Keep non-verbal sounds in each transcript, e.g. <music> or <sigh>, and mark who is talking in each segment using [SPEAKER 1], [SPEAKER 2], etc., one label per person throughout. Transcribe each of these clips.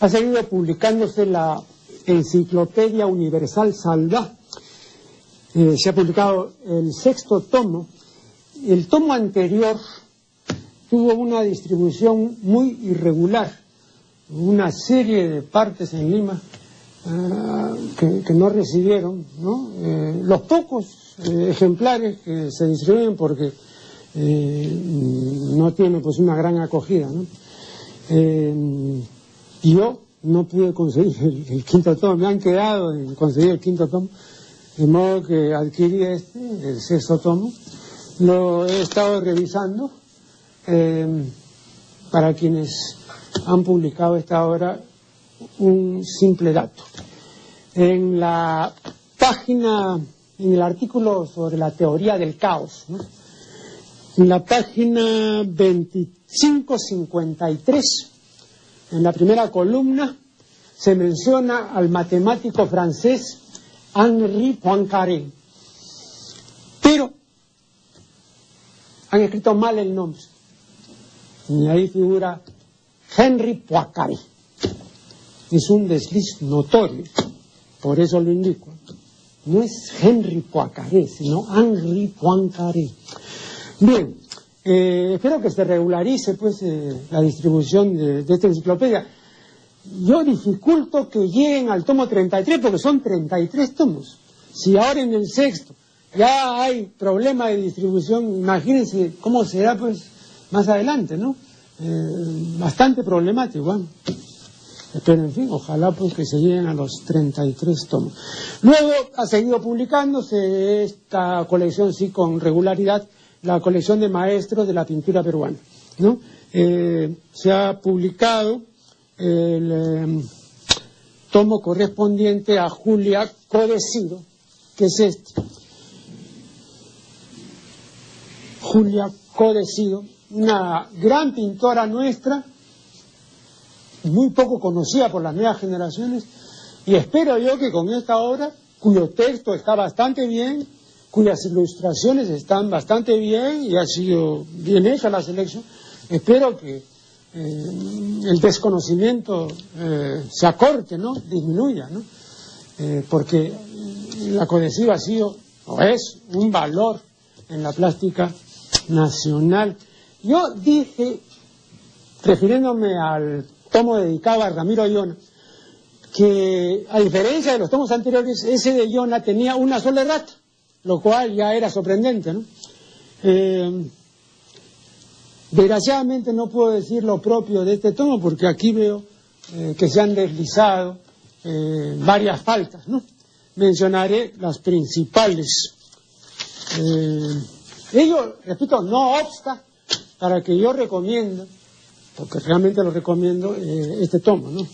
[SPEAKER 1] ha seguido publicándose la Enciclopedia Universal Salva. Eh, se ha publicado el sexto tomo. El tomo anterior tuvo una distribución muy irregular, una serie de partes en Lima ah, que, no recibieron, ¿no? Eh, los pocos eh, ejemplares que se distribuyen porque no tienen pues una gran acogida. Yo no pude conseguir el, quinto tomo, me han quedado en conseguir el quinto tomo, de modo que adquirí este, el sexto tomo, lo he estado revisando em, para quienes han publicado esta obra un simple dato. En la página, en el artículo sobre la teoría del caos, en la página 2553, en la primera columna se menciona al matemático francés Henri Poincaré. Pero han escrito mal el nombre. Y ahí figura Henry Poincaré. Es un desliz notorio, por eso lo indico. No es Henry Poincaré, sino Henri Poincaré. Bien, eh, espero que se regularice pues eh, la distribución de, esta enciclopedia. Yo dificulto que lleguen al tomo 33 porque son 33 tomos. Si ahora en el sexto ya hay problema de distribución, imagínense cómo será pues más adelante, ¿no? Eh, bastante problemático. Pero en fin, ojalá pues que se lleguen a los 33 tomos. Luego ha seguido publicándose esta colección sí con regularidad la colección de maestros de la pintura peruana. ¿no? Eh, se ha publicado el em, tomo correspondiente a Julia Codecido, que es este. Julia Codecido, una gran pintora nuestra, muy poco conocida por las nuevas generaciones, y espero yo que con esta obra, cuyo texto está bastante bien, cuyas ilustraciones están bastante bien y ha sido bien hecha la selección. Espero que eh, el desconocimiento eh, se acorte, ¿no? disminuya, ¿no? Eh, porque la codesiva ha sido o es un valor en la plástica nacional. Yo dije, refiriéndome al tomo dedicado a Ramiro Iona, que a diferencia de los tomos anteriores, ese de Iona tenía una sola errata lo cual ya era sorprendente, ¿no? Eh, desgraciadamente no puedo decir lo propio de este tomo porque aquí veo eh, que se han deslizado eh, varias faltas, ¿no? Mencionaré las principales. ello, repito, no obsta para que yo recomiendo, porque realmente lo recomiendo, este tomo, ¿no?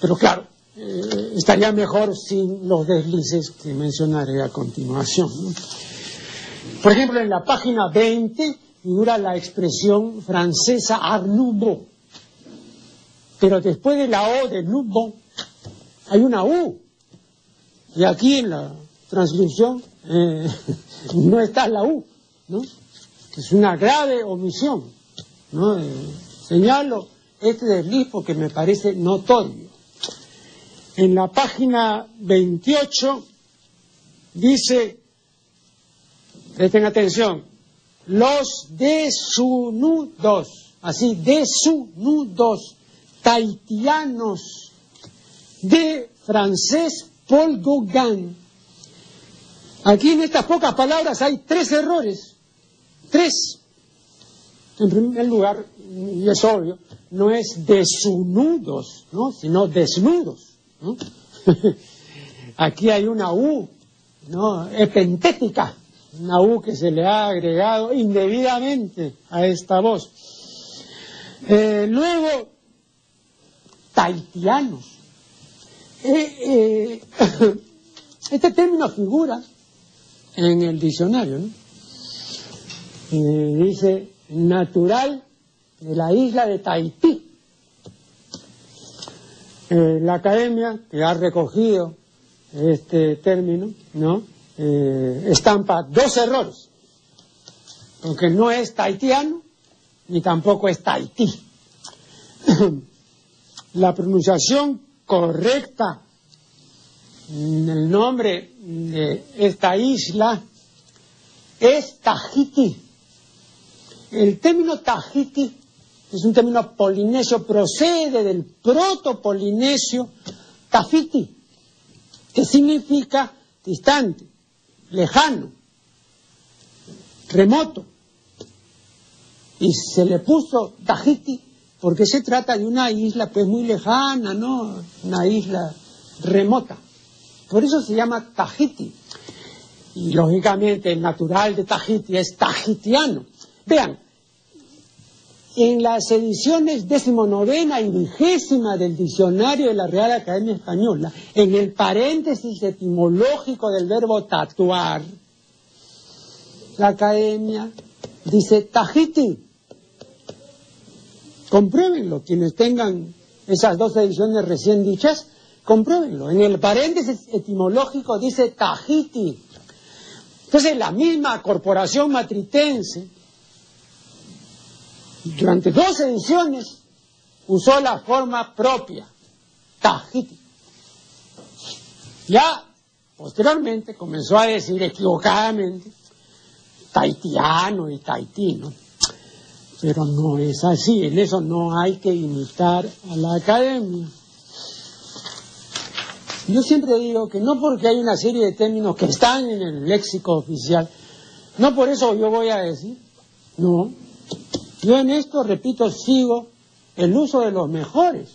[SPEAKER 1] Pero claro, eh, estaría mejor sin los deslices que mencionaré a continuación. Por ejemplo, en la página 20 figura la expresión francesa Art Nouveau, pero después de la O de Nouveau hay una U, y aquí en la transcripción eh, <laughs> no está la U, ¿no? Es una grave omisión, ¿no? Eh, señalo este desliz porque me parece notorio en la página 28 dice, presten atención, los desunudos, así, desunudos, taitianos, de francés Paul Gauguin. Aquí en estas pocas palabras hay tres errores, tres. En primer lugar, y es obvio, no es desunudos, ¿no? sino desnudos. <laughs> Aquí hay una U, ¿no? Epentética, una U que se le ha agregado indebidamente a esta voz. Eh, luego, taitianos. Eh, eh, <coughs> este término figura en el diccionario, dice natural de la isla de Tahití. Eh, la academia, que ha recogido este término, ¿no? Eh, estampa dos errores, porque no es taitiano ni tampoco es Tahití. <coughs> la pronunciación correcta en el nombre de esta isla es Tahiti. El término Tahiti es un término polinesio, procede del proto-polinesio Tafiti, que significa distante, lejano, remoto. Y se le puso Tahiti porque se trata de una isla pues muy lejana, ¿no? Una isla remota. Por eso se llama Tahiti. Y lógicamente el natural de Tahiti es tahitiano. Vean, en las ediciones decimonovena y vigésima del diccionario de la Real Academia Española, en el paréntesis etimológico del verbo tatuar, la Academia dice Tahiti. Compruébenlo, quienes tengan esas dos ediciones recién dichas, compruébenlo. En el paréntesis etimológico dice Tahiti. Entonces la misma corporación matritense durante dos ediciones usó la forma propia, Tahiti. Ya posteriormente comenzó a decir equivocadamente taitiano y taitino, pero no es así, en eso no hay que imitar a la academia. Yo siempre digo que no porque hay una serie de términos que están en el léxico oficial, no por eso yo voy a decir, no, yo en esto, repito, sigo el uso de los mejores,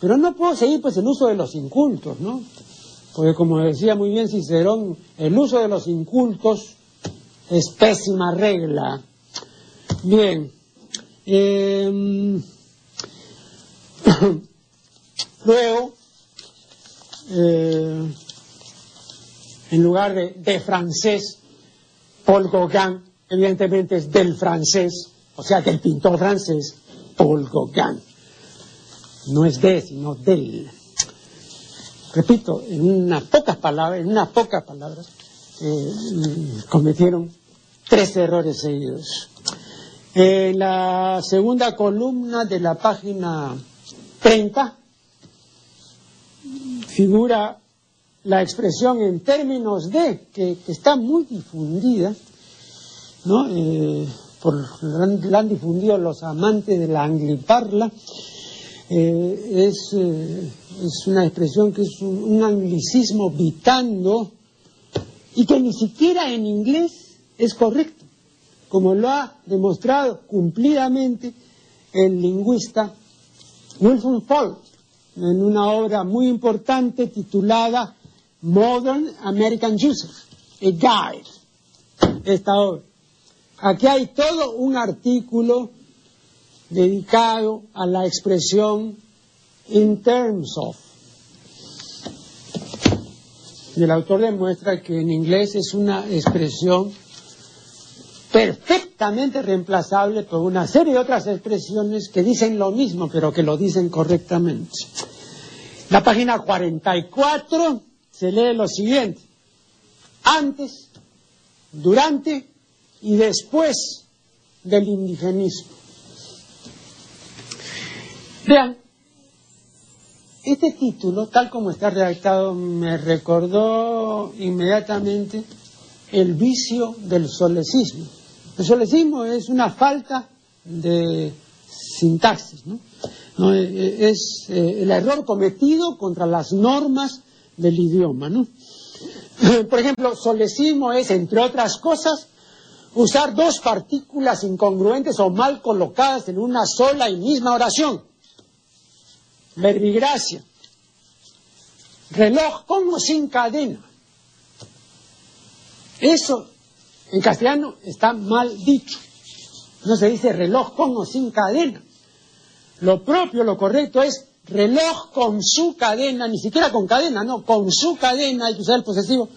[SPEAKER 1] pero no puedo seguir pues el uso de los incultos, ¿no? Porque como decía muy bien Cicerón, el uso de los incultos es pésima regla. Bien. Em, <coughs> luego, eh, en lugar de, de francés, Paul Gauguin, evidentemente es del francés, o sea, del pintor francés Paul Gauguin. No es de, sino del. Repito, en unas pocas palabras, en unas pocas palabras, eh, cometieron tres errores seguidos. En la segunda columna de la página 30 figura la expresión en términos de, que, está muy difundida, ¿no? Eh, por, la han difundido los amantes de la angliparla, eh, es, eh, es, una expresión que es un, anglicismo vitando y que ni siquiera en inglés es correcto, como lo ha demostrado cumplidamente el lingüista Wilson Ford en una obra muy importante titulada Modern American User, a Guide, esta obra. Aquí hay todo un artículo dedicado a la expresión in terms of. Y el autor demuestra que en inglés es una expresión perfectamente reemplazable por una serie de otras expresiones que dicen lo mismo, pero que lo dicen correctamente. La página 44 se lee lo siguiente. Antes, durante y después del indigenismo. Vean, este título, tal como está redactado, me recordó inmediatamente el vicio del solecismo. El solecismo es una falta de sintaxis, ¿no? Eh, eh, es eh, el error cometido contra las normas del idioma, ¿no? <clears throat> Por ejemplo, solecismo es, entre otras cosas, usar dos partículas incongruentes o mal colocadas en una sola y misma oración. Verbigracia. Reloj con o sin cadena. Eso en castellano está mal dicho. No se dice reloj con o sin cadena. Lo propio, lo correcto es reloj con su cadena, ni siquiera con cadena, no, con su cadena, hay que usar el posesivo,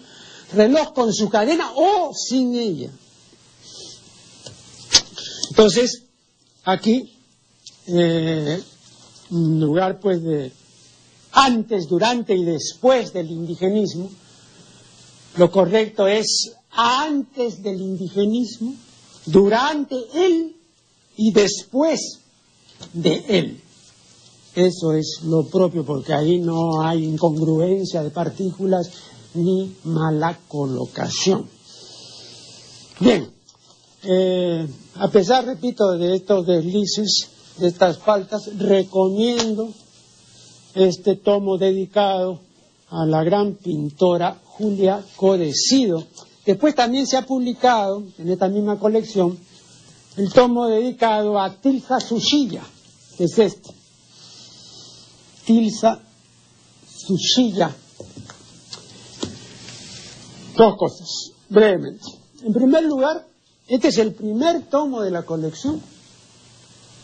[SPEAKER 1] reloj con su cadena o sin ella. Entonces, aquí, eh, lugar pues de antes, durante y después del indigenismo, lo correcto es antes del indigenismo, durante él y después de él. Eso es lo propio, porque ahí no hay incongruencia de partículas ni mala colocación. Bien, eh, a pesar, repito, de estos deslices, de estas faltas, recomiendo este tomo dedicado a la gran pintora Julia Codecido. Después también se ha publicado en esta misma colección el tomo dedicado a Tilsa Sushilla, que es este. Tilsa Sushilla. Dos cosas, brevemente. En primer lugar, este es el primer tomo de la colección,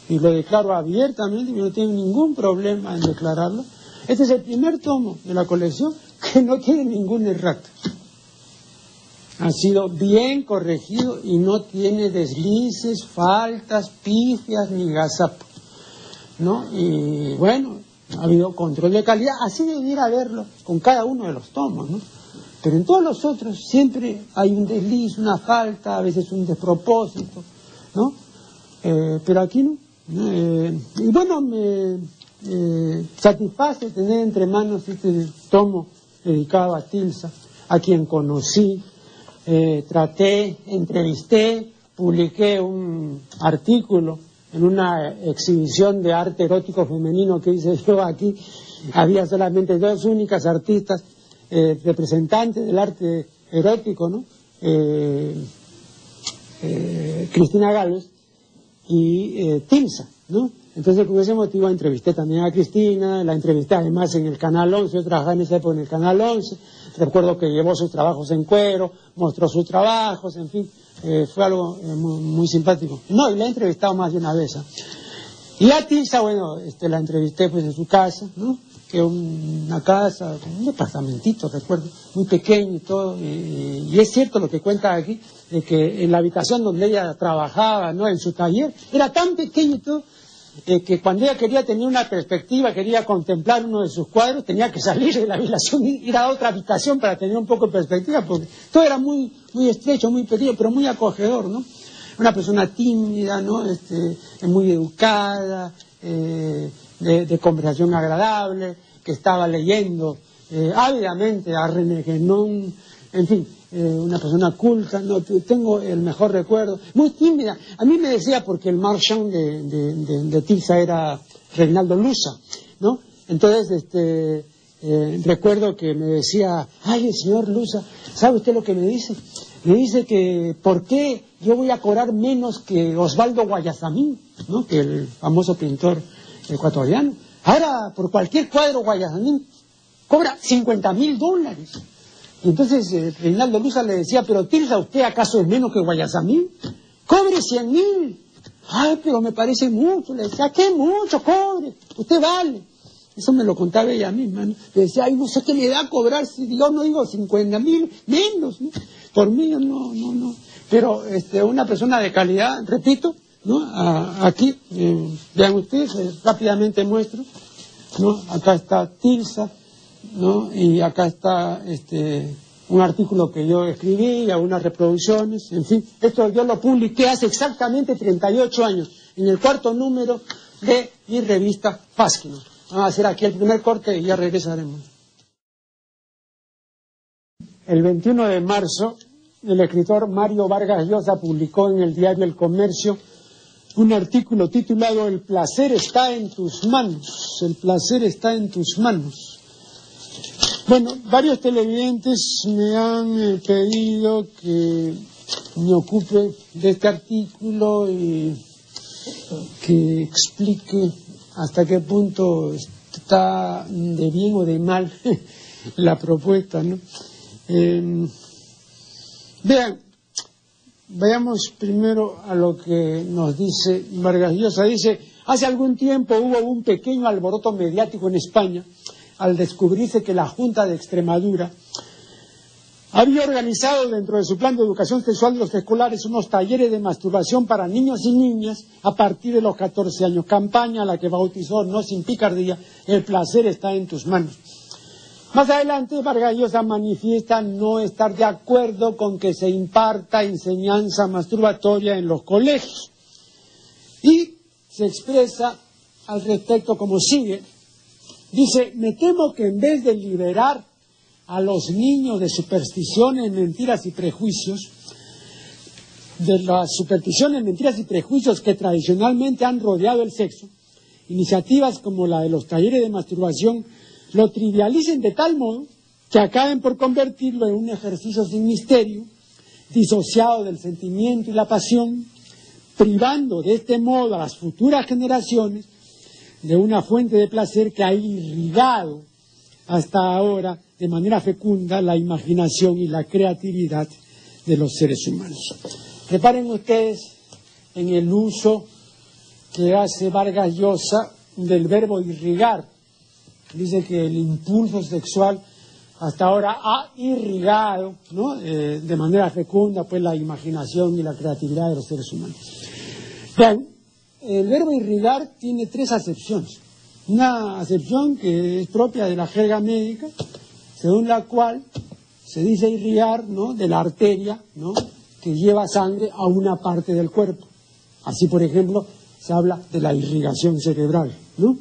[SPEAKER 1] y lo declaro abiertamente, y no tengo ningún problema en declararlo. Este es el primer tomo de la colección que no tiene ningún errato. Ha sido bien corregido y no tiene deslices, faltas, pifias ni gazapos. ¿no? Y bueno, ha habido control de calidad, así debiera haberlo con cada uno de los tomos, ¿no? Pero en todos los otros siempre hay un desliz, una falta, a veces un despropósito, ¿no? Eh, pero aquí no. Eh, y bueno, me eh, satisface tener entre manos este tomo dedicado a Tilsa, a quien conocí, traté, entrevisté, publiqué un artículo en una exhibición de arte erótico femenino que hice <laughs> yo aquí, había solamente dos únicas artistas eh, representantes del arte erótico, ¿no? Eh, eh, Cristina Gales y Tilsa, ¿no? Entonces, por ese motivo, entrevisté también a Cristina, la entrevisté además en el Canal 11, yo trabajaba en esa época en el Canal 11, recuerdo que llevó sus trabajos en cuero, mostró sus trabajos, en fin, eh, fue algo eh, muy, simpático. No, y la he entrevistado más de una vez. ¿ah? Y a Tilsa, bueno, este, la entrevisté pues en su casa, ¿no? Una casa, un departamentito, recuerdo, muy pequeño y todo. Y, es cierto lo que cuenta aquí, de que en la habitación donde ella trabajaba, ¿no? En su taller, era tan pequeño todo, que cuando ella quería tener una perspectiva, quería contemplar uno de sus cuadros, tenía que salir de la habitación y ir a otra habitación para tener un poco de perspectiva, porque todo era muy, muy estrecho, muy pequeño, pero muy acogedor, ¿no? Una persona tímida, ¿no? Este, muy educada, eh, de, conversación agradable, que estaba leyendo eh, ávidamente a René Guénon, en fin, eh, una persona culta, no, tengo el mejor recuerdo, muy tímida. A mí me decía, porque el marchand de, de, de, Tilsa era Reinaldo Lusa, ¿no? Entonces, este, eh, recuerdo que me decía, ay, el señor Lusa, ¿sabe usted lo que me dice? Me dice que, ¿por qué yo voy a cobrar menos que Osvaldo Guayasamín, ¿no? Que el famoso pintor ecuatoriano. Ahora, por cualquier cuadro Guayasamín, cobra 50 mil dólares. Y entonces eh, Reinaldo Luza le decía, pero ¿Tilsa usted acaso es menos que Guayasamín? Cobre cien mil. Ay, pero me parece mucho. Le decía, ¿qué mucho? Cobre. Usted vale. Eso me lo contaba ella misma. Le decía, ay, no sé qué me da a cobrar si yo no digo cincuenta mil, menos. Por mí, no, no, no. Pero este, una persona de calidad, repito, ¿no? aquí, eh, vean ustedes, eh, rápidamente muestro, ¿no? Acá está Tilsa, ¿no? Y acá está este, un artículo que yo escribí, algunas reproducciones, en fin. Esto yo lo publiqué hace exactamente 38 años, en el cuarto número de mi revista Fáskino. Vamos a hacer aquí el primer corte y ya regresaremos. El 21 de marzo, el escritor Mario Vargas Llosa publicó en el diario El Comercio un artículo titulado El placer está en tus manos, el placer está en tus manos. Bueno, varios televidentes me han eh, pedido que me ocupe de este artículo y que explique hasta qué punto está de bien o de mal <laughs> la propuesta, ¿no? Em, vean, vayamos primero a lo que nos dice Vargas Llosa. Dice, hace algún tiempo hubo un pequeño alboroto mediático en España al descubrirse que la Junta de Extremadura había organizado dentro de su plan de educación sexual de los escolares unos talleres de masturbación para niños y niñas a partir de los 14 años, campaña a la que bautizó No sin picardía, el placer está en tus manos. Más adelante, Vargas Llosa manifiesta no estar de acuerdo con que se imparta enseñanza masturbatoria en los colegios y se expresa al respecto como sigue. Dice, me temo que en vez de liberar a los niños de supersticiones, mentiras y prejuicios, de las supersticiones, mentiras y prejuicios que tradicionalmente han rodeado el sexo, iniciativas como la de los talleres de masturbación lo trivialicen de tal modo que acaben por convertirlo en un ejercicio sin misterio, disociado del sentimiento y la pasión, privando de este modo a las futuras generaciones de una fuente de placer que ha irrigado hasta ahora de manera fecunda la imaginación y la creatividad de los seres humanos. Reparen ustedes en el uso que hace Vargas Llosa del verbo irrigar. Dice que el impulso sexual hasta ahora ha irrigado eh, de manera fecunda pues la imaginación y la creatividad de los seres humanos. Bien, el verbo irrigar tiene tres acepciones. Una acepción que es propia de la jerga médica, según la cual se dice irrigar ¿no? de la arteria ¿no? que lleva sangre a una parte del cuerpo. Así, por ejemplo, se habla de la irrigación cerebral. ¿no?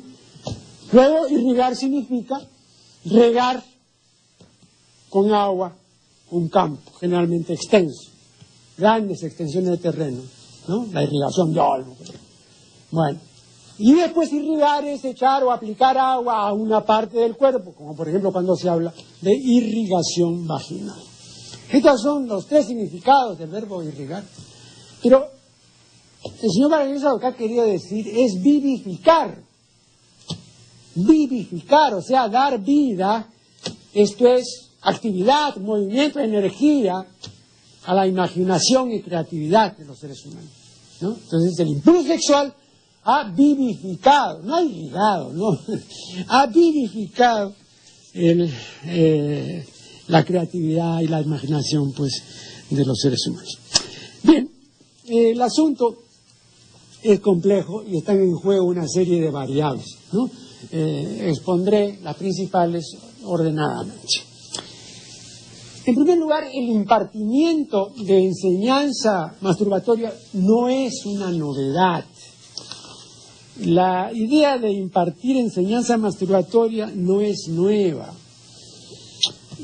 [SPEAKER 1] Luego, irrigar significa regar con agua un campo, generalmente extenso, grandes extensiones de terreno, ¿no? La irrigación de algo. Bueno, y después irrigar es echar o aplicar agua a una parte del cuerpo, como por ejemplo cuando se habla de irrigación vaginal. Estos son los tres significados del verbo irrigar. Pero el señor Vargas lo que ha querido decir es vivificar. Vivificar, o sea, dar vida. Esto es actividad, movimiento, energía a la imaginación y creatividad de los seres humanos. Entonces el impulso sexual ha vivificado, no ha irrigado, no, <laughs> ha vivificado eh, la creatividad y la imaginación pues, de los seres humanos. Bien, el asunto es complejo y están en juego una serie de variables. ¿no? Eh, expondré las principales ordenadamente. En primer lugar, el impartimiento de enseñanza masturbatoria no es una novedad. La idea de impartir enseñanza masturbatoria no es nueva.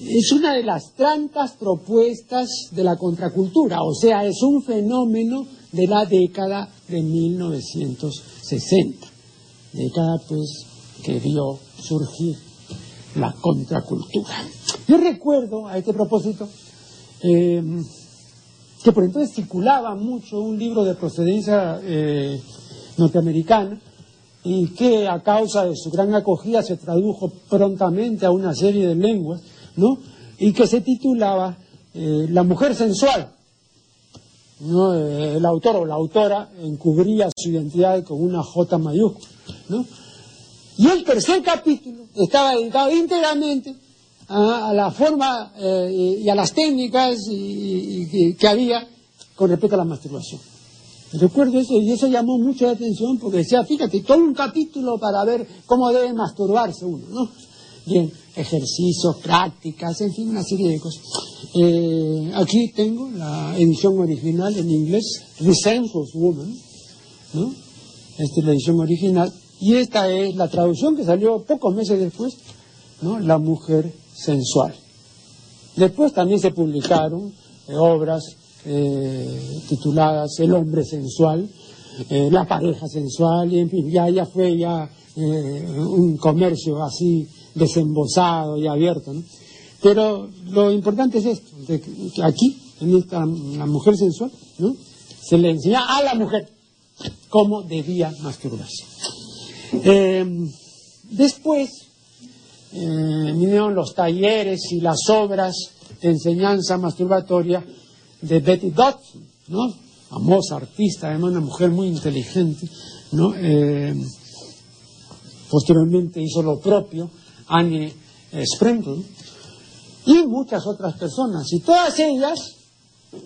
[SPEAKER 1] Es una de las tantas propuestas de la contracultura, o sea, es un fenómeno de la década de 1960, década pues que vio surgir la contracultura. Yo recuerdo a este propósito eh, que por entonces circulaba mucho un libro de procedencia eh, norteamericana y que a causa de su gran acogida se tradujo prontamente a una serie de lenguas, ¿no? Y que se titulaba eh, La mujer sensual. ¿no? el autor o la autora encubría su identidad con una J mayúscula, ¿no? Y el tercer capítulo estaba dedicado íntegramente a, la forma eh, y a las técnicas que había con respecto a la masturbación. Recuerdo eso y eso llamó mucho la atención porque decía, fíjate, todo un capítulo para ver cómo debe masturbarse uno, ¿no? Bien, ejercicios, prácticas, en fin, una serie de cosas. Eh, aquí tengo la edición original en inglés, Sensuous Woman, ¿no? Esta es la edición original. Y esta es la traducción que salió pocos meses después, ¿no? La mujer sensual. Después también se publicaron eh, obras eh, tituladas El hombre sensual, eh, La pareja sensual, y en fin, ya, ya fue ya un comercio así desembosado y abierto. ¿no? Pero lo importante es esto, que aquí, en esta la mujer sensual, ¿no? se le enseña a la mujer cómo debía masturbarse. Después, eh, vinieron los talleres y las obras de enseñanza masturbatoria de Betty Dodson, ¿no? famosa artista, además una mujer muy inteligente, ¿no? Eh, posteriormente hizo lo propio Annie eh, Sprinkle y muchas otras personas, y todas ellas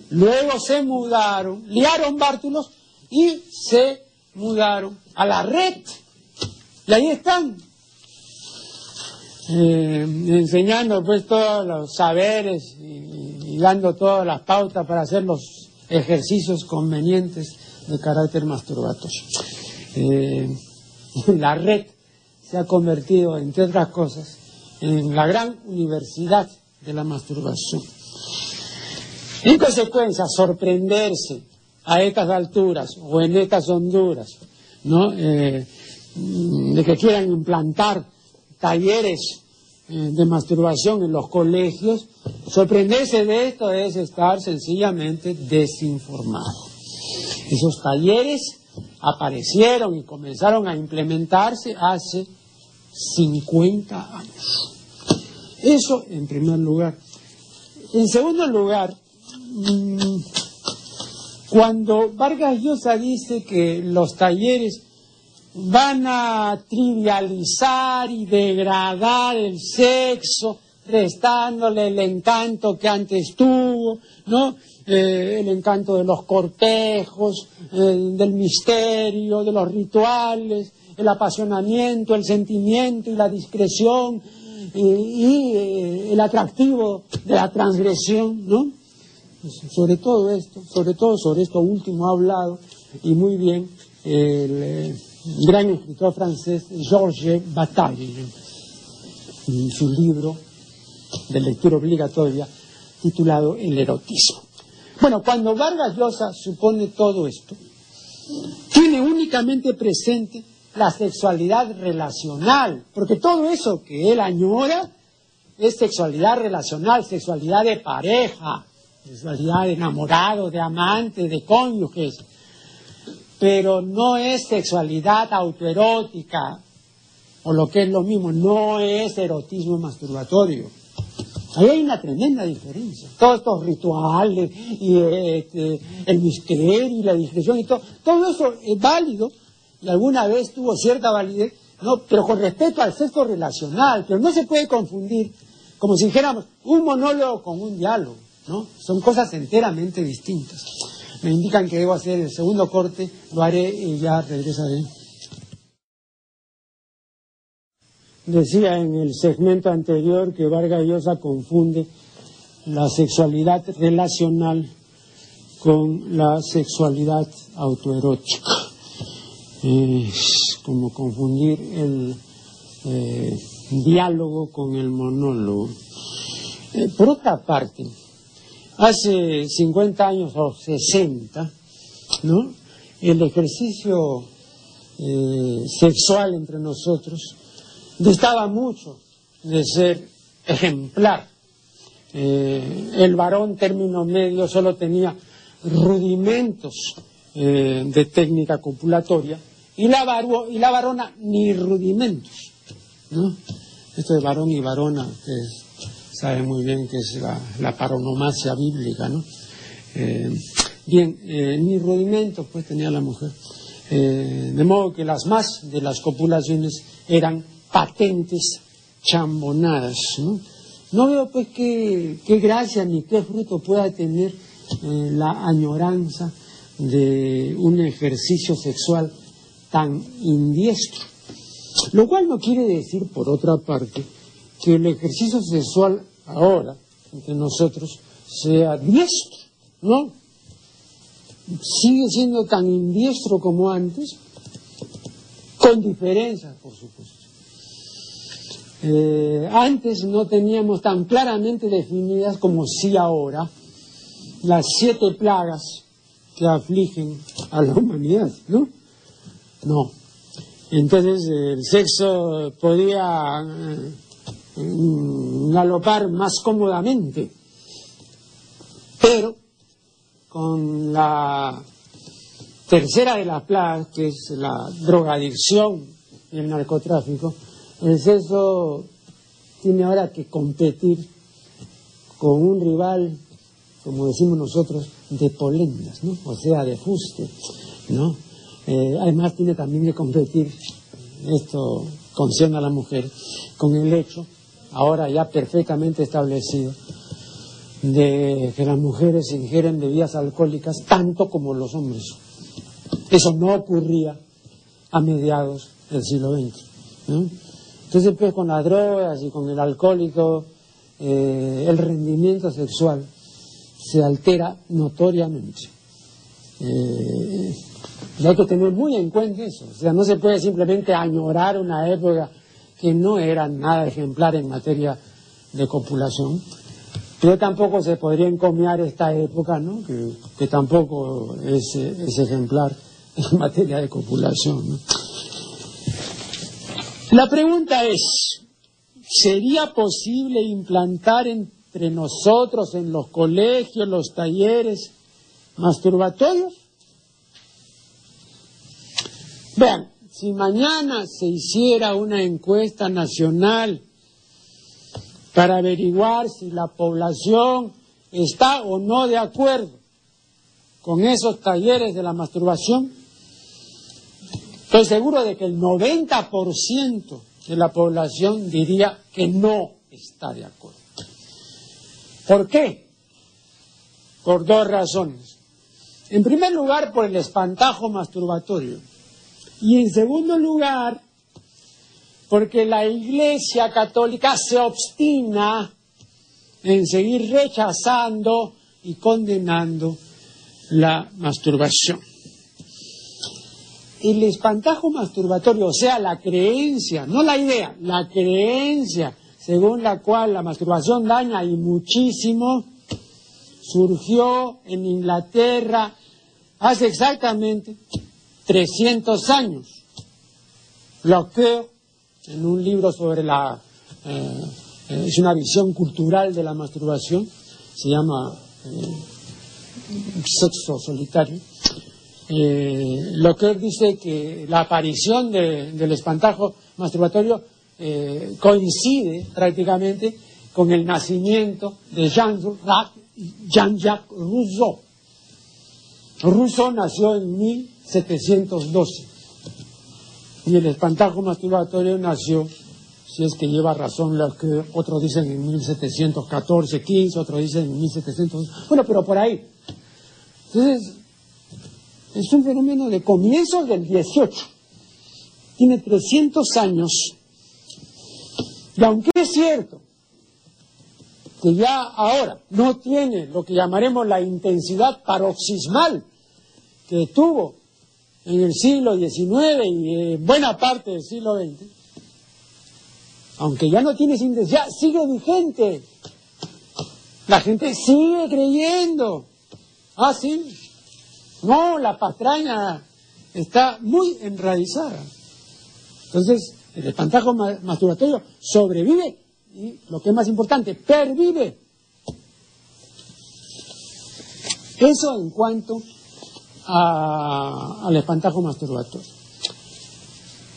[SPEAKER 1] luego se mudaron, liaron bártulos y se mudaron a la red. Y ahí están, eh, enseñando pues todos los saberes y, dando todas las pautas para hacer los ejercicios convenientes de carácter masturbatorio. Eh, <laughs> la red se ha convertido, entre otras cosas, en la gran universidad de la masturbación. En consecuencia, sorprenderse a estas alturas o en estas honduras, ¿no? Eh, de que quieran implantar talleres eh, de masturbación en los colegios, sorprenderse de esto es estar sencillamente desinformado. Esos talleres aparecieron y comenzaron a implementarse hace 50 años. Eso en primer lugar. En segundo lugar, mm, cuando Vargas Llosa dice que los talleres van a trivializar y degradar el sexo, restándole el encanto que antes tuvo, ¿no? Eh, el encanto de los cortejos, eh, del misterio, de los rituales, el apasionamiento, el sentimiento y la discreción y, eh, el atractivo de la transgresión, ¿no? Sobre todo esto, sobre todo sobre esto último ha hablado y muy bien el gran escritor francés Georges Bataille en su libro de lectura obligatoria titulado El erotismo. Bueno, cuando Vargas Llosa supone todo esto, tiene únicamente presente la sexualidad relacional, porque todo eso que él añora es sexualidad relacional, sexualidad de pareja, sexualidad de enamorado, de amante, de cónyuges, pero no es sexualidad autoerótica, o lo que es lo mismo, no es erotismo masturbatorio. Ahí hay una tremenda diferencia. Todos estos rituales y este, el misterio y la discreción y todo, todo eso es válido y alguna vez tuvo cierta validez, no, pero con respecto al sexo relacional, pero no se puede confundir, como si dijéramos, un monólogo con un diálogo, ¿no? Son cosas enteramente distintas. Me indican que debo hacer el segundo corte, lo haré y ya regresaré. Decía en el segmento anterior que Vargas Llosa confunde la sexualidad relacional con la sexualidad autoerótica. Es como confundir el eh, diálogo con el monólogo. Eh, por otra parte, hace 50 años o 60, ¿no? El ejercicio eh, sexual entre nosotros distaba mucho de ser ejemplar. Eh, el varón término medio solo tenía rudimentos eh, de técnica copulatoria y la, y la varona ni rudimentos. ¿no? Esto de varón y varona, que sabe muy bien que es la, paronomasia bíblica. ¿no? Eh, bien, ni rudimentos pues tenía la mujer. de modo que las más de las copulaciones eran patentes chambonadas. ¿no? no veo pues qué, gracia ni qué fruto pueda tener eh, la añoranza de un ejercicio sexual tan indiestro. Lo cual no quiere decir, por otra parte, que el ejercicio sexual ahora, entre nosotros, sea diestro, ¿no? Sigue siendo tan indiestro como antes, con diferencias, por supuesto. Eh, antes no teníamos tan claramente definidas como sí ahora las siete plagas que afligen a la humanidad, ¿no? No. Entonces el sexo podía eh, galopar más cómodamente, pero con la tercera de las plagas, que es la drogadicción y el narcotráfico, el sexo tiene ahora que competir con un rival, como decimos nosotros, de polendas, ¿no? O sea, de fuste, ¿no? Eh, además tiene también que competir, esto concierne a la mujer, con el hecho, ahora ya perfectamente establecido, de que las mujeres ingieren bebidas alcohólicas tanto como los hombres. Eso no ocurría a mediados del siglo XX. Entonces, pues con las drogas y con el alcohólico, eh, el rendimiento sexual se altera notoriamente. Eh, Y hay que tener muy en cuenta eso. O sea, no se puede simplemente añorar una época que no era nada ejemplar en materia de copulación. Pero tampoco se podría encomiar esta época, ¿no? que, tampoco es, ejemplar <laughs> en materia de copulación. La pregunta es, ¿sería posible implantar entre nosotros, en los colegios, los talleres, masturbatorios? Vean, si mañana se hiciera una encuesta nacional para averiguar si la población está o no de acuerdo con esos talleres de la masturbación, estoy seguro de que el 90% de la población diría que no está de acuerdo. ¿Por qué? Por dos razones. En primer lugar, por el espantajo masturbatorio. Y en segundo lugar, porque la Iglesia Católica se obstina en seguir rechazando y condenando la masturbación. El espantajo masturbatorio, o sea, la creencia, no la idea, la creencia según la cual la masturbación daña y muchísimo, surgió en Inglaterra hace exactamente 300 años. Locke, en un libro sobre la... Eh, eh, es una visión cultural de la masturbación, se llama eh, Sexo Solitario. Locke dice que la aparición del espantajo masturbatorio coincide prácticamente con el nacimiento de Jean-Jacques Rousseau. Rousseau nació en 1712. Y el espantajo masturbatorio nació, si es que lleva razón lo que otros dicen en 1714, 15, otros dicen en 1700. Bueno, pero por ahí. Entonces, es un fenómeno de comienzos del 18. Tiene 300 años. Y aunque es cierto que ya ahora no tiene lo que llamaremos la intensidad paroxismal que tuvo en el siglo XIX y en buena parte del siglo XX, aunque ya no tiene intensidad, sigue vigente. La gente sigue creyendo. Ah, sí. No, la patraña está muy enraizada. Entonces, el espantajo masturbatorio sobrevive y, lo que es más importante, pervive. Eso en cuanto al espantajo masturbatorio.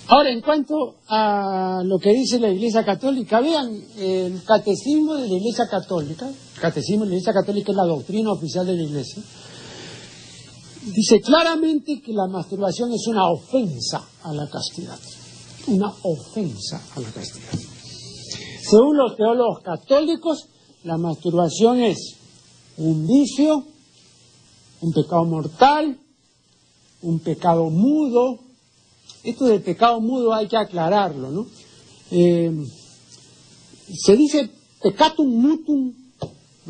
[SPEAKER 1] Ahora, en cuanto a lo que dice la Iglesia Católica, vean el catecismo de la Iglesia Católica, el catecismo de la Iglesia Católica es la doctrina oficial de la Iglesia, dice claramente que la masturbación es una ofensa a la castidad, una ofensa a la castidad. Según los teólogos católicos, la masturbación es un vicio, un pecado mortal, un pecado mudo. Esto del pecado mudo hay que aclararlo, ¿no? Eh, se dice peccatum mutum,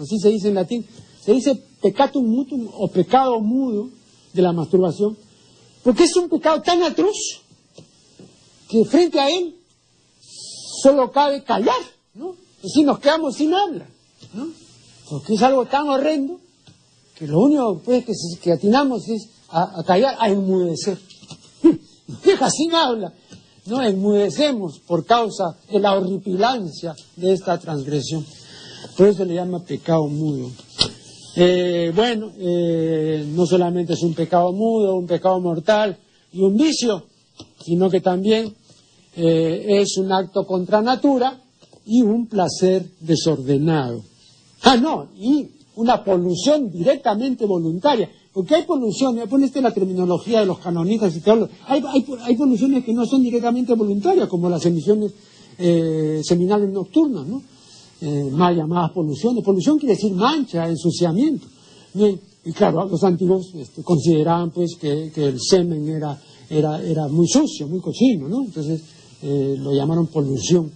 [SPEAKER 1] así se dice en latín, se dice peccatum mutum o pecado mudo de la masturbación, porque es un pecado tan atroz que frente a él solo cabe callar, ¿no? Y si nos quedamos sin habla, ¿no? Porque es algo tan horrendo que lo único pues, que, atinamos es a, callar, a enmudecer. <laughs> Deja sin habla. No enmudecemos por causa de la horripilancia de esta transgresión. Por eso le llama pecado mudo. Eh, bueno, eh, no solamente es un pecado mudo, un pecado mortal y un vicio, sino que también eh, es un acto contra natura y un placer desordenado. Ah, no, y una polución directamente voluntaria. Porque hay poluciones, este la terminología de los canonistas y teólogos, hay, hay, poluciones que no son directamente voluntarias, como las emisiones eh, seminales nocturnas, ¿no? Eh, más llamadas poluciones. Polución quiere decir mancha, ensuciamiento. Y claro, los antiguos este, consideraban pues que, el semen era, era, era muy sucio, muy cochino, ¿no? Entonces eh, lo llamaron polución.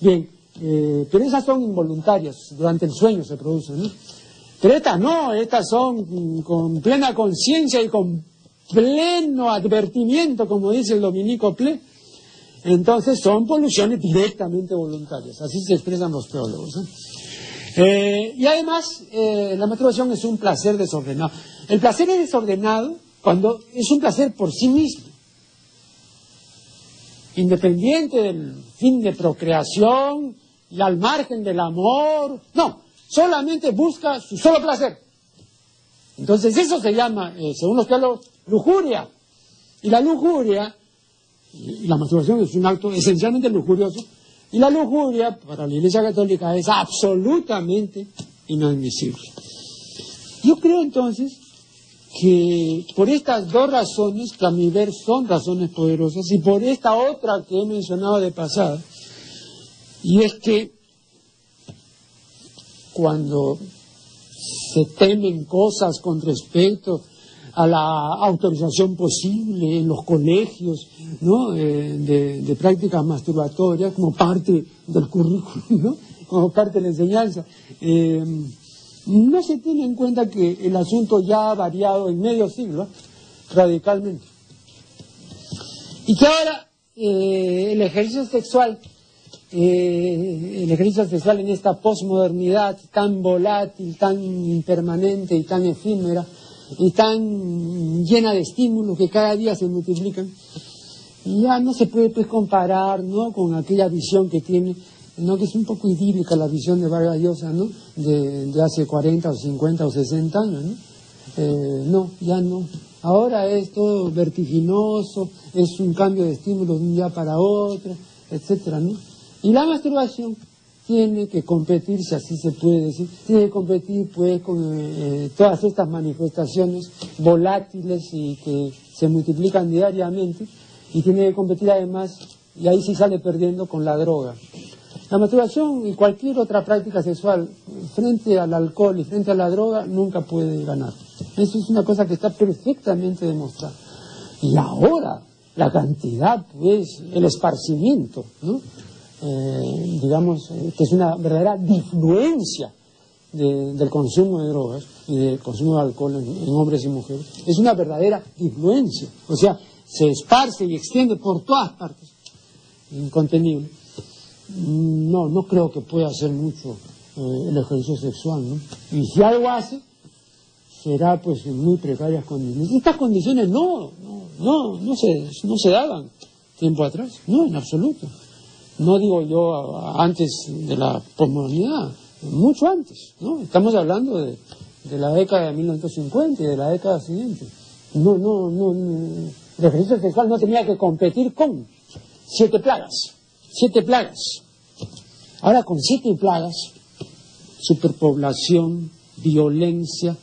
[SPEAKER 1] Bien, eh, pero esas son involuntarias, durante el sueño se producen, ¿no? Estas no, estas son con plena conciencia y con pleno advertimiento, como dice el dominico Ple, entonces son poluciones directamente voluntarias. Así se expresan los teólogos. ¿eh? Eh, y además, eh, la masturbación es un placer desordenado. El placer es desordenado cuando es un placer por sí mismo, independiente del fin de procreación y al margen del amor. No, solamente busca su solo placer. Entonces eso se llama, eh, según los teólogos, lujuria. Y la lujuria, y la masturbación es un acto esencialmente lujurioso, y la lujuria para la Iglesia Católica es absolutamente inadmisible. Yo creo entonces que por estas dos razones, que a mi ver son razones poderosas, y por esta otra que he mencionado de pasada, y es que cuando se temen cosas con respecto a la autorización posible en los colegios ¿no? Eh, de, prácticas masturbatorias como parte del currículum, como parte de la enseñanza. Eh, no se tiene en cuenta que el asunto ya ha variado en medio siglo radicalmente. Y que ahora eh, el ejercicio sexual, el ejercicio sexual en esta posmodernidad tan volátil, tan impermanente y tan efímera, y tan llena de estímulos que cada día se multiplican, ya no se puede pues comparar ¿no? con aquella visión que tiene, ¿no? que es un poco idílica la visión de Vargas Llosa ¿no? de, hace 40 o 50 o 60 años. ¿no? Eh, no, ya no. Ahora es todo vertiginoso, es un cambio de estímulos de un día para otro, etcétera, ¿no? Y la masturbación tiene que competir, si así se puede decir, tiene que competir pues con eh, todas estas manifestaciones volátiles y que se multiplican diariamente y tiene que competir además, y ahí sí sale perdiendo con la droga. La masturbación y cualquier otra práctica sexual frente al alcohol y frente a la droga nunca puede ganar. Eso es una cosa que está perfectamente demostrada. Y ahora, la cantidad, pues, el esparcimiento, ¿no? Eh, digamos, eh, que es una verdadera difluencia del consumo de drogas y del consumo de alcohol en, hombres y mujeres. Es una verdadera difluencia. O sea, se esparce y extiende por todas partes. Incontenible. No, no creo que pueda hacer mucho eh, el ejercicio sexual. Y si algo hace, será pues en muy precarias condiciones. Estas condiciones no, no, no, no se, no se daban tiempo atrás, no, en absoluto no digo yo antes de la posmodernidad, mucho antes, ¿no? Estamos hablando de, la década de 1950 y de la década siguiente. No, no, no, el ejercicio sexual no tenía que competir con siete plagas, siete plagas. Ahora con siete plagas, superpoblación, violencia,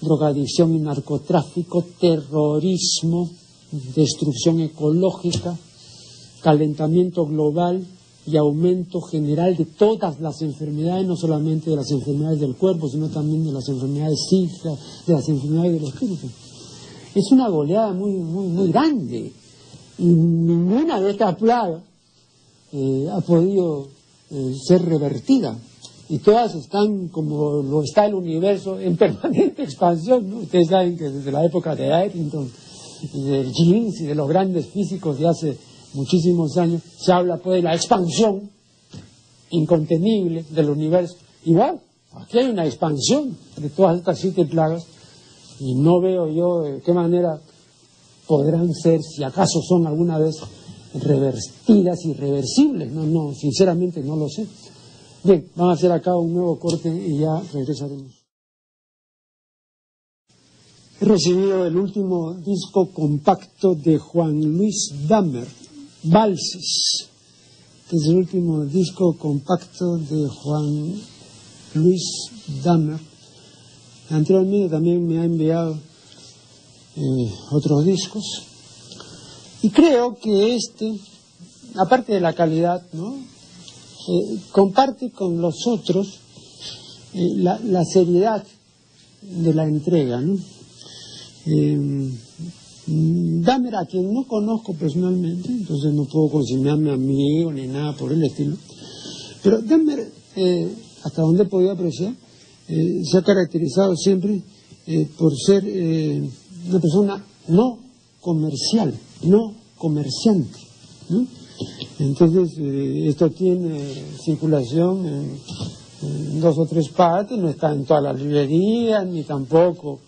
[SPEAKER 1] drogadicción y narcotráfico, terrorismo, destrucción ecológica, calentamiento global y aumento general de todas las enfermedades, no solamente de las enfermedades del cuerpo, sino también de las enfermedades psíquicas, de las enfermedades del espíritu. Es una goleada muy, muy, muy grande. Y ninguna de estas plagas eh, ha podido eh, ser revertida. Y todas están, como lo está el universo, en <laughs> permanente expansión. Ustedes saben que desde la época de Eddington y de Jeans y de los grandes físicos de hace muchísimos años, se habla pues de la expansión incontenible del universo. Igual, aquí hay una expansión de todas estas siete plagas y no veo yo de qué manera podrán ser, si acaso son alguna vez revertidas, irreversibles. No, no, sinceramente no lo sé. Bien, vamos a hacer acá un nuevo corte y ya regresaremos. He recibido el último disco compacto de Juan Luis Dahmer, Valses, que es el último disco compacto de Juan Luis Dahmer. Anteriormente también me ha enviado eh, otros discos. Y creo que este, aparte de la calidad, ¿no? Eh, comparte con los otros eh, la, la, seriedad de la entrega. ¿no? Damer, a quien no conozco personalmente, entonces no puedo consignarme amigo ni nada por el estilo, pero Damer, eh, hasta donde he podido apreciar, eh, se ha caracterizado siempre eh, por ser una persona no comercial, no comerciante. Entonces, eh, esto tiene circulación en, dos o tres partes, no está en todas las librerías, ni tampoco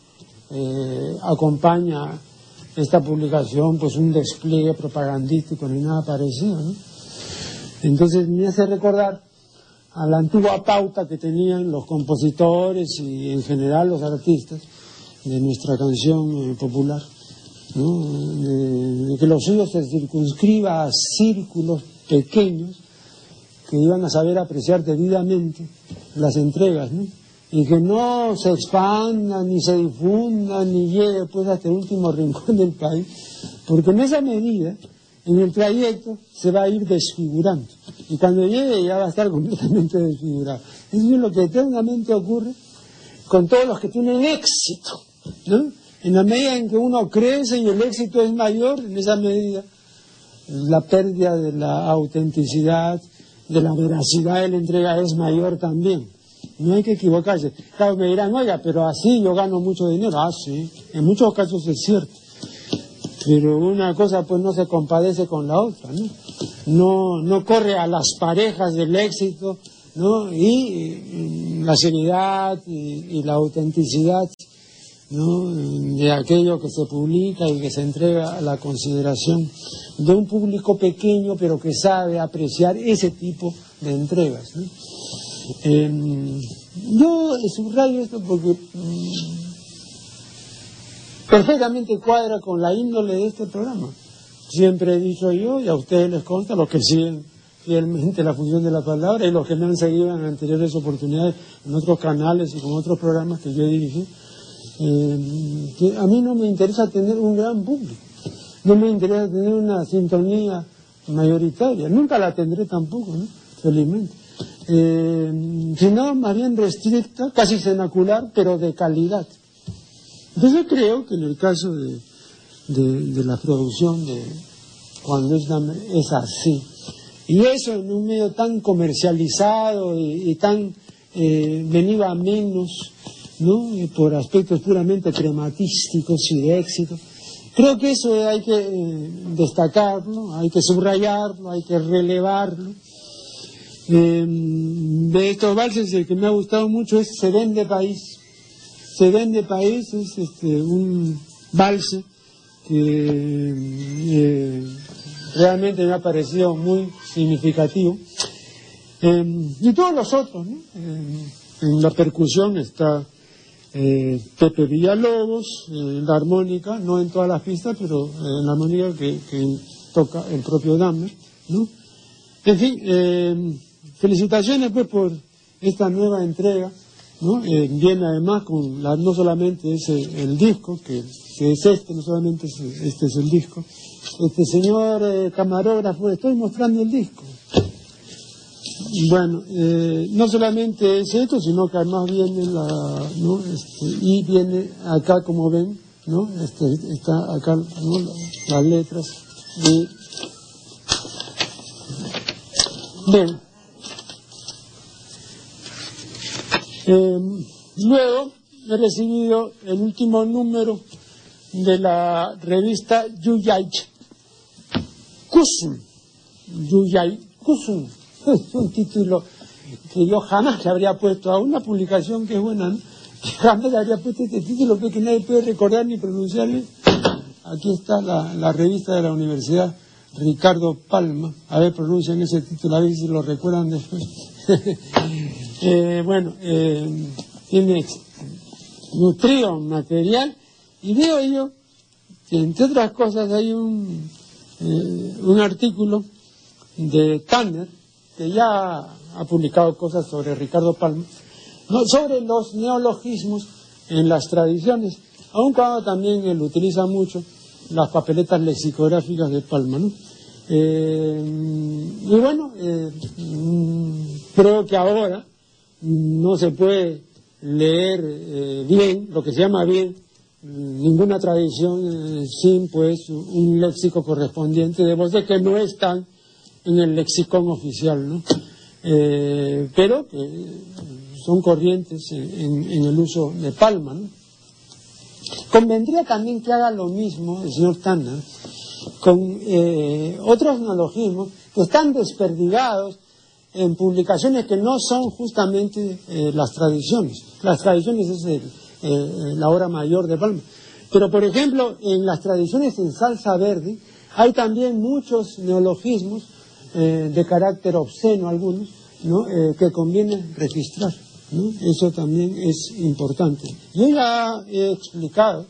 [SPEAKER 1] eh, acompaña esta publicación pues un despliegue propagandístico ni nada parecido. Entonces me hace recordar a la antigua pauta que tenían los compositores y en general los artistas de nuestra canción eh, popular, de, que los suyos se circunscriba a círculos pequeños que iban a saber apreciar debidamente las entregas, y que no se expanda, ni se difunda, ni llegue pues hasta el último rincón del país, porque en esa medida en el trayecto se va a ir desfigurando. Y cuando llegue ya va a estar <laughs> completamente desfigurado. Eso es lo que eternamente ocurre con todos los que tienen éxito. ¿no? En la medida en que uno crece y el éxito es mayor, en esa medida la pérdida de la autenticidad, de la veracidad de la entrega es mayor también. No hay que equivocarse. Claro, me dirán, oiga, pero así yo gano mucho dinero. Ah, sí, en muchos casos es cierto pero una cosa pues no se compadece con la otra, ¿no? No, no corre a las parejas del éxito, ¿no? Y, la seriedad y, la autenticidad, ¿no? De aquello que se publica y que se entrega a la consideración de un público pequeño pero que sabe apreciar ese tipo de entregas. Eh, yo subrayo esto porque mm, perfectamente cuadra con la índole de este programa. Siempre he dicho yo, y a ustedes les consta, los que siguen fielmente la función de la palabra y los que me han seguido en anteriores oportunidades en otros canales y con otros programas que yo dirigí, eh, que a mí no me interesa tener un gran público, no me interesa tener una sintonía mayoritaria, nunca la tendré tampoco, ¿no? felizmente, eh, sino más bien restricta, casi cenacular, pero de calidad. Entonces yo creo que en el caso de, de, la producción de Juan Luis es así. Y eso en un medio tan comercializado y, tan eh, venido a menos, ¿no? por aspectos puramente crematísticos y de éxito. Creo que eso hay que eh, destacarlo, hay que subrayarlo, hay que relevarlo. Eh, de estos valses el que me ha gustado mucho es Se vende país se vende país, es este, un valse que eh, realmente me ha parecido muy significativo. Em, y todos los otros. Em, en la percusión está eh, Pepe Villalobos, en la armónica, no en todas las pistas, pero en la armónica que, toca el propio Dahmer, ¿no? En fin, em, felicitaciones pues por esta nueva entrega eh, viene además con la, no solamente es el, disco, que, es este, no solamente este es el disco. Este señor eh, camarógrafo, estoy mostrando el disco. Bueno, eh, no solamente es esto, sino que además viene la, ¿no? Este, y viene acá, como ven, ¿no? Este, está acá, las letras. Y, bien. Eh, luego he recibido el último número de la revista Yuyay Kusun. Yuyay Kusun. Es <laughs> un título que yo jamás le habría puesto a una publicación que es buena, <laughs> jamás le habría puesto este título porque nadie puede recordar ni pronunciarle. Aquí está la, la revista de la universidad Ricardo Palma. A ver, pronuncian ese título, a ver si lo recuerdan después. <laughs> Eh, bueno, eh, tiene nutrido material y veo yo que entre otras cosas hay un, eh, un artículo de Tanner que ya ha publicado cosas sobre Ricardo Palma, sobre los neologismos en las tradiciones, aun cuando también él utiliza mucho las papeletas lexicográficas de Palma. ¿no? y bueno, mm, creo que ahora no se puede leer eh, bien, lo que se llama bien, ninguna tradición eh, sin pues un léxico correspondiente de de que no están en el lexicón oficial, ¿no? Eh, pero son corrientes en, el uso de palma, ¿no? Convendría también que haga lo mismo el señor Tanner con eh, otros neologismos que están desperdigados en publicaciones que no son justamente eh, las tradiciones. Las tradiciones es eh, la obra mayor de Palma. Pero, por ejemplo, en las tradiciones en salsa verde hay también muchos neologismos de carácter obsceno, algunos, que conviene registrar. Eso también es importante. Yo ya he explicado,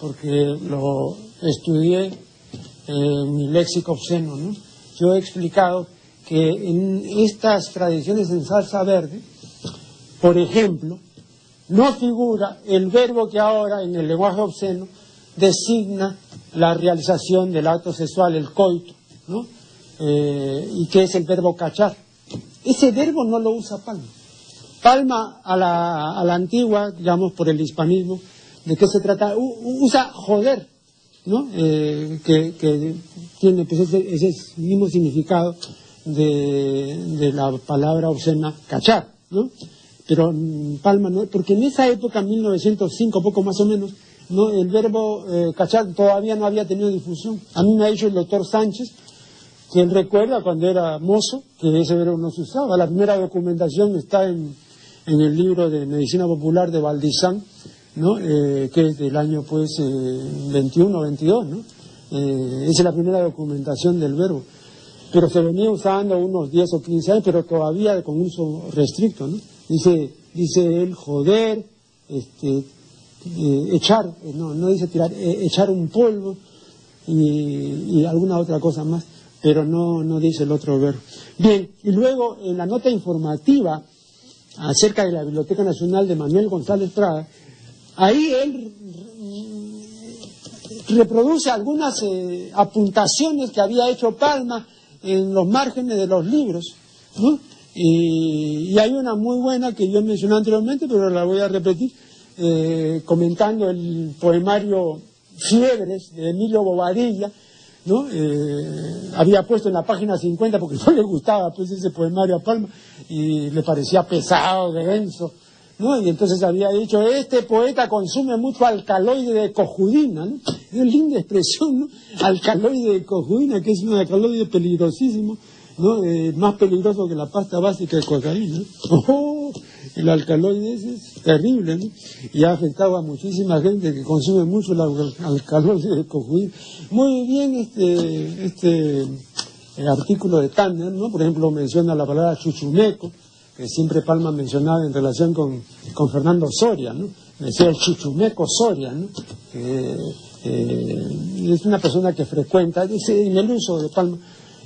[SPEAKER 1] porque lo estudié en mi léxico obsceno, ¿no? yo he explicado que en estas tradiciones en salsa verde, por ejemplo, no figura el verbo que ahora en el lenguaje obsceno designa la realización del acto sexual, el coito, ¿no? Eh, y que es el verbo cachar. Ese verbo no lo usa Palma. Palma a la, a la antigua, digamos por el hispanismo, ¿de qué se trata? usa joder, ¿no? Eh, que, tiene pues, ese, ese, mismo significado de, la palabra obscena cachar, ¿no? Pero Palma no, porque en esa época, en 1905, poco más o menos, no, el verbo eh, cachar todavía no había tenido difusión. A mí me ha dicho el doctor Sánchez que él recuerda cuando era mozo que ese verbo no se usaba. La primera documentación está en, en el libro de Medicina Popular de Valdizán, ¿no? Eh, que es del año pues 21 o 22, ¿no? Eh, esa es la primera documentación del verbo. Pero se venía usando unos 10 o 15 años, pero todavía con uso restricto, ¿no? Dice, dice él joder, este, eh, echar, no, no dice tirar, echar un polvo y, alguna otra cosa más, pero no, no dice el otro verbo. Bien, y luego en la nota informativa acerca de la Biblioteca Nacional de Manuel González Prada, Ahí él reproduce algunas eh, apuntaciones que había hecho Palma en los márgenes de los libros. Y, hay una muy buena que yo mencioné anteriormente, pero la voy a repetir, eh, comentando el poemario Fiebres de Emilio Bobadilla, ¿no? Eh, había puesto en la página 50 porque <laughs> no le gustaba pues ese poemario a Palma y le parecía pesado, denso. ¿No? Y entonces había dicho, este poeta consume mucho alcaloide de cojudina. Es una linda expresión, ¿no? Alcaloide de cojudina, que es un alcaloide peligrosísimo, ¿no? Eh, más peligroso que la pasta básica de cocaína. <laughs> ¡Oh! El alcaloide ese es terrible. Y ha afectado a muchísima gente que consume mucho el alcaloide de cojudina. Muy bien este, este el artículo de Tanner, ¿no? Por ejemplo, menciona la palabra chuchumeco, que siempre Palma mencionaba en relación con, Fernando Soria, ¿no? Decía el chichumeco Soria, ¿no? Eh, es una persona que frecuenta, dice, en el uso de Palma,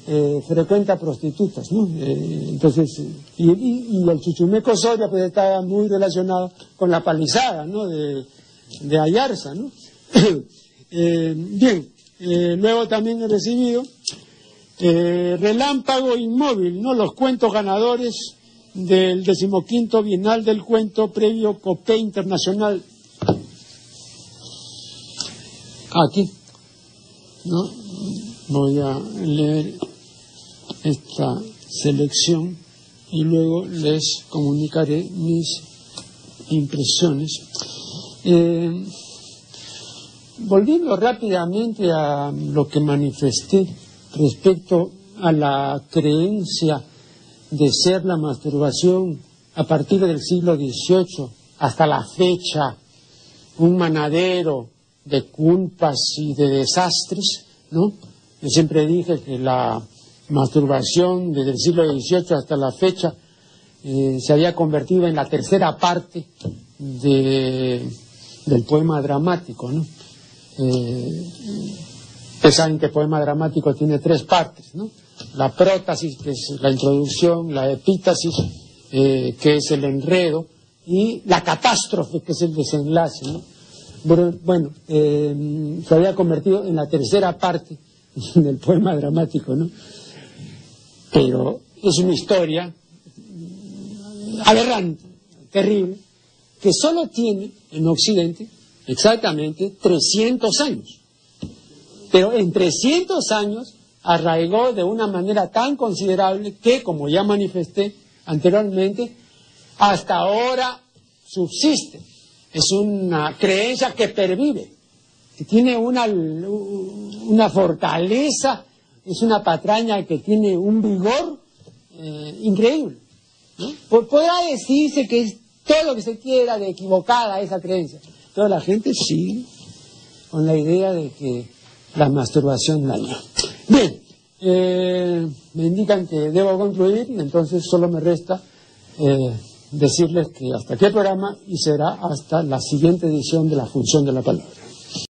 [SPEAKER 1] eh, frecuenta prostitutas, ¿no? Eh, entonces, y, el chichumeco Soria pues estaba muy relacionado con la palizada, ¿no? De, de Ayarza, ¿no? <coughs> bien, luego también he recibido Relámpago Inmóvil, ¿no? Los cuentos ganadores del decimoquinto Bienal del Cuento previo COPE Internacional. Aquí, ¿no? Voy a leer esta selección y luego les comunicaré mis impresiones. Eh, volviendo rápidamente a lo que manifesté respecto a la creencia de ser la masturbación a partir del siglo XVIII hasta la fecha un manadero de culpas y de desastres, ¿no? Yo siempre dije que la masturbación desde el siglo XVIII hasta la fecha eh, se había convertido en la tercera parte del poema dramático, ¿no? Eh, saben que el poema dramático tiene tres partes, ¿no? La prótasis, que es la introducción, la epítasis, eh, que es el enredo, y la catástrofe, que es el desenlace. Bueno, eh, se había convertido en la tercera parte <laughs> del poema dramático, ¿no? Pero es una historia aberrante, terrible, que solo tiene en Occidente exactamente 300 años. Pero en 300 años arraigó de una manera tan considerable que, como ya manifesté anteriormente, hasta ahora subsiste. es una creencia que pervive, que tiene una, una fortaleza, es una patraña que tiene un vigor eh, increíble. Podrá decirse que es todo lo que se quiera de equivocada esa creencia. Toda la gente sigue con la idea de que la masturbación daña. Bien, eh, me indican que debo concluir entonces solo me resta eh, decirles que hasta el programa y será hasta la siguiente edición de la función de la palabra.